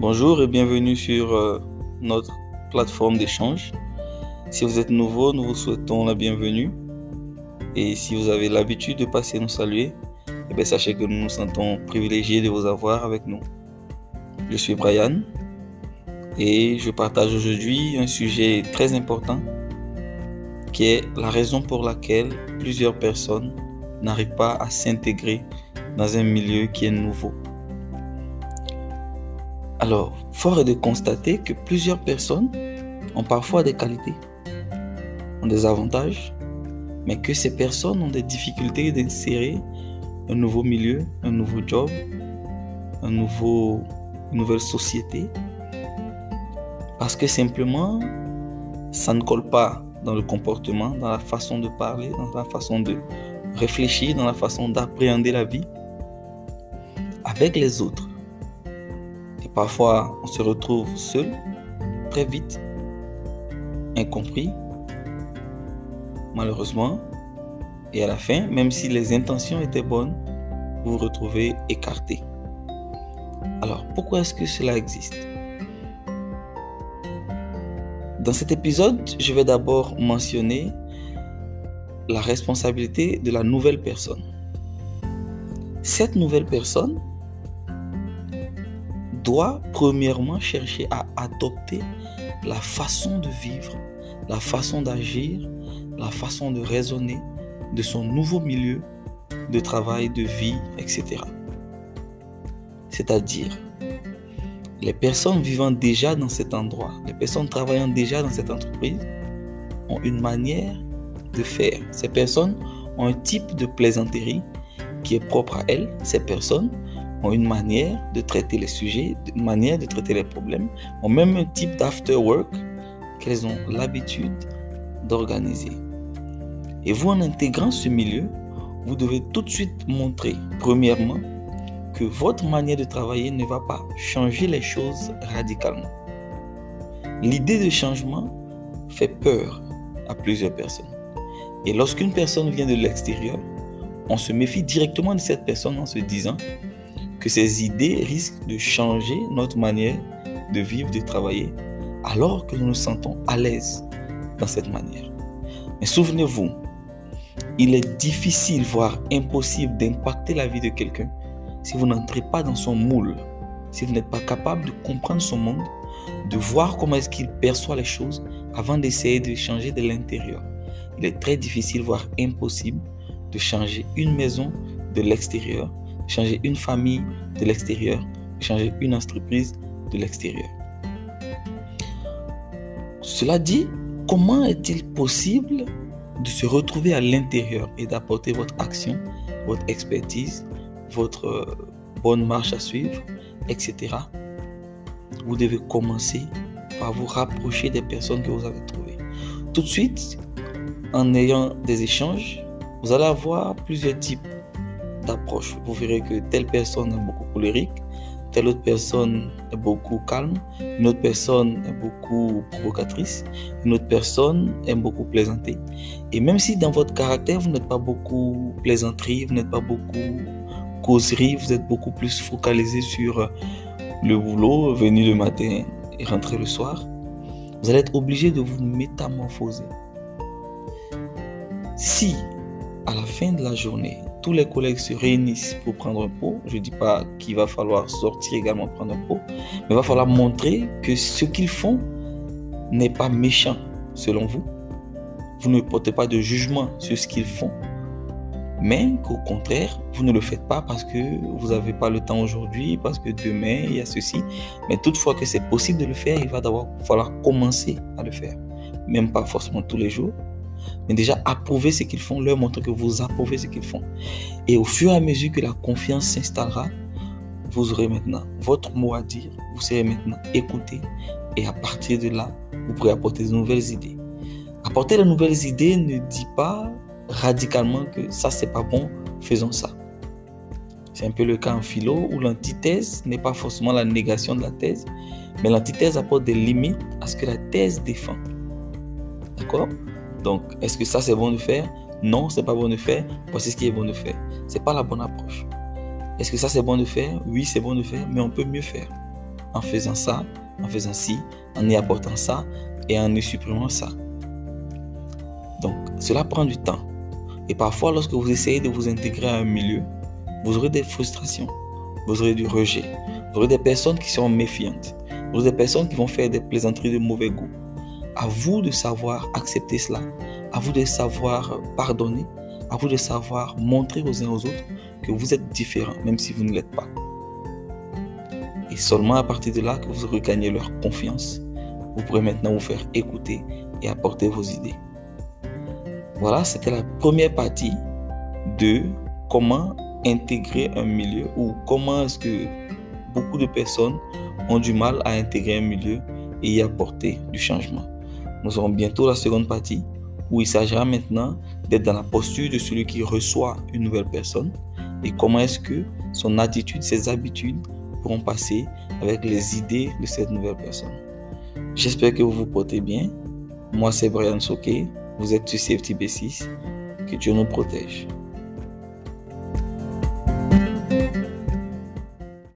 Bonjour et bienvenue sur euh, notre plateforme d'échange. Si vous êtes nouveau, nous vous souhaitons la bienvenue. Et si vous avez l'habitude de passer nous saluer, eh bien, sachez que nous nous sentons privilégiés de vous avoir avec nous. Je suis Brian et je partage aujourd'hui un sujet très important qui est la raison pour laquelle plusieurs personnes n'arrivent pas à s'intégrer dans un milieu qui est nouveau. Alors, fort est de constater que plusieurs personnes ont parfois des qualités, ont des avantages, mais que ces personnes ont des difficultés d'insérer un nouveau milieu, un nouveau job, un nouveau, une nouvelle société, parce que simplement, ça ne colle pas dans le comportement, dans la façon de parler, dans la façon de réfléchir, dans la façon d'appréhender la vie avec les autres. Parfois, on se retrouve seul, très vite, incompris, malheureusement. Et à la fin, même si les intentions étaient bonnes, vous vous retrouvez écarté. Alors, pourquoi est-ce que cela existe? Dans cet épisode, je vais d'abord mentionner la responsabilité de la nouvelle personne. Cette nouvelle personne doit premièrement chercher à adopter la façon de vivre, la façon d'agir, la façon de raisonner de son nouveau milieu de travail, de vie, etc. C'est-à-dire, les personnes vivant déjà dans cet endroit, les personnes travaillant déjà dans cette entreprise ont une manière de faire. Ces personnes ont un type de plaisanterie qui est propre à elles. Ces personnes ont une manière de traiter les sujets, une manière de traiter les problèmes, ont même un type d'after work qu'elles ont l'habitude d'organiser. Et vous, en intégrant ce milieu, vous devez tout de suite montrer, premièrement, que votre manière de travailler ne va pas changer les choses radicalement. L'idée de changement fait peur à plusieurs personnes. Et lorsqu'une personne vient de l'extérieur, on se méfie directement de cette personne en se disant que ces idées risquent de changer notre manière de vivre, de travailler, alors que nous nous sentons à l'aise dans cette manière. Mais souvenez-vous, il est difficile, voire impossible d'impacter la vie de quelqu'un si vous n'entrez pas dans son moule, si vous n'êtes pas capable de comprendre son monde, de voir comment est-ce qu'il perçoit les choses avant d'essayer de changer de l'intérieur. Il est très difficile, voire impossible, de changer une maison de l'extérieur changer une famille de l'extérieur, changer une entreprise de l'extérieur. Cela dit, comment est-il possible de se retrouver à l'intérieur et d'apporter votre action, votre expertise, votre euh, bonne marche à suivre, etc. Vous devez commencer par vous rapprocher des personnes que vous avez trouvées. Tout de suite, en ayant des échanges, vous allez avoir plusieurs types d'approche. Vous verrez que telle personne est beaucoup colérique, telle autre personne est beaucoup calme, une autre personne est beaucoup provocatrice, une autre personne aime beaucoup plaisanter. Et même si dans votre caractère, vous n'êtes pas beaucoup plaisanterie, vous n'êtes pas beaucoup causerie, vous êtes beaucoup plus focalisé sur le boulot, venir le matin et rentrer le soir, vous allez être obligé de vous métamorphoser. Si à la fin de la journée, tous les collègues se réunissent pour prendre un pot. Je ne dis pas qu'il va falloir sortir également prendre un pot, mais il va falloir montrer que ce qu'ils font n'est pas méchant selon vous. Vous ne portez pas de jugement sur ce qu'ils font, mais qu'au contraire, vous ne le faites pas parce que vous n'avez pas le temps aujourd'hui, parce que demain, il y a ceci. Mais toutefois que c'est possible de le faire, il va d'abord falloir commencer à le faire. Même pas forcément tous les jours, mais déjà approuver ce qu'ils font, leur montrer que vous approuvez ce qu'ils font. Et au fur et à mesure que la confiance s'installera, vous aurez maintenant votre mot à dire, vous serez maintenant écouté et à partir de là, vous pourrez apporter de nouvelles idées. Apporter de nouvelles idées ne dit pas radicalement que ça c'est pas bon, faisons ça. C'est un peu le cas en philo où l'antithèse n'est pas forcément la négation de la thèse, mais l'antithèse apporte des limites à ce que la thèse défend. D'accord? Donc, est-ce que ça c'est bon de faire? Non, c'est pas bon de faire. Voici ce qui est bon de faire. C'est pas la bonne approche. Est-ce que ça c'est bon de faire? Oui, c'est bon de faire, mais on peut mieux faire. en faisant ça, en faisant ci, en y apportant ça et en y supprimant ça. Donc, cela prend du temps. Et parfois, lorsque vous essayez de vous intégrer à un milieu, vous aurez des frustrations, vous aurez du rejet, vous aurez des personnes qui seront méfiantes, vous aurez des personnes qui vont faire des plaisanteries de mauvais goût. À vous de savoir accepter cela, à vous de savoir pardonner, à vous de savoir montrer aux uns aux autres que vous êtes différents, même si vous ne l'êtes pas. Et seulement à partir de là que vous regagnez leur confiance, vous pourrez maintenant vous faire écouter et apporter vos idées. Voilà, c'était la première partie de comment intégrer un milieu ou comment est-ce que beaucoup de personnes ont du mal à intégrer un milieu et y apporter du changement. Nous aurons bientôt la seconde partie où il s'agira maintenant d'être dans la posture de celui qui reçoit une nouvelle personne et comment est-ce que son attitude, ses habitudes pourront passer avec les idées de cette nouvelle personne. J'espère que vous vous portez bien. Moi, c'est Brian Soke. Vous êtes sur CFTB6. Que Dieu nous protège.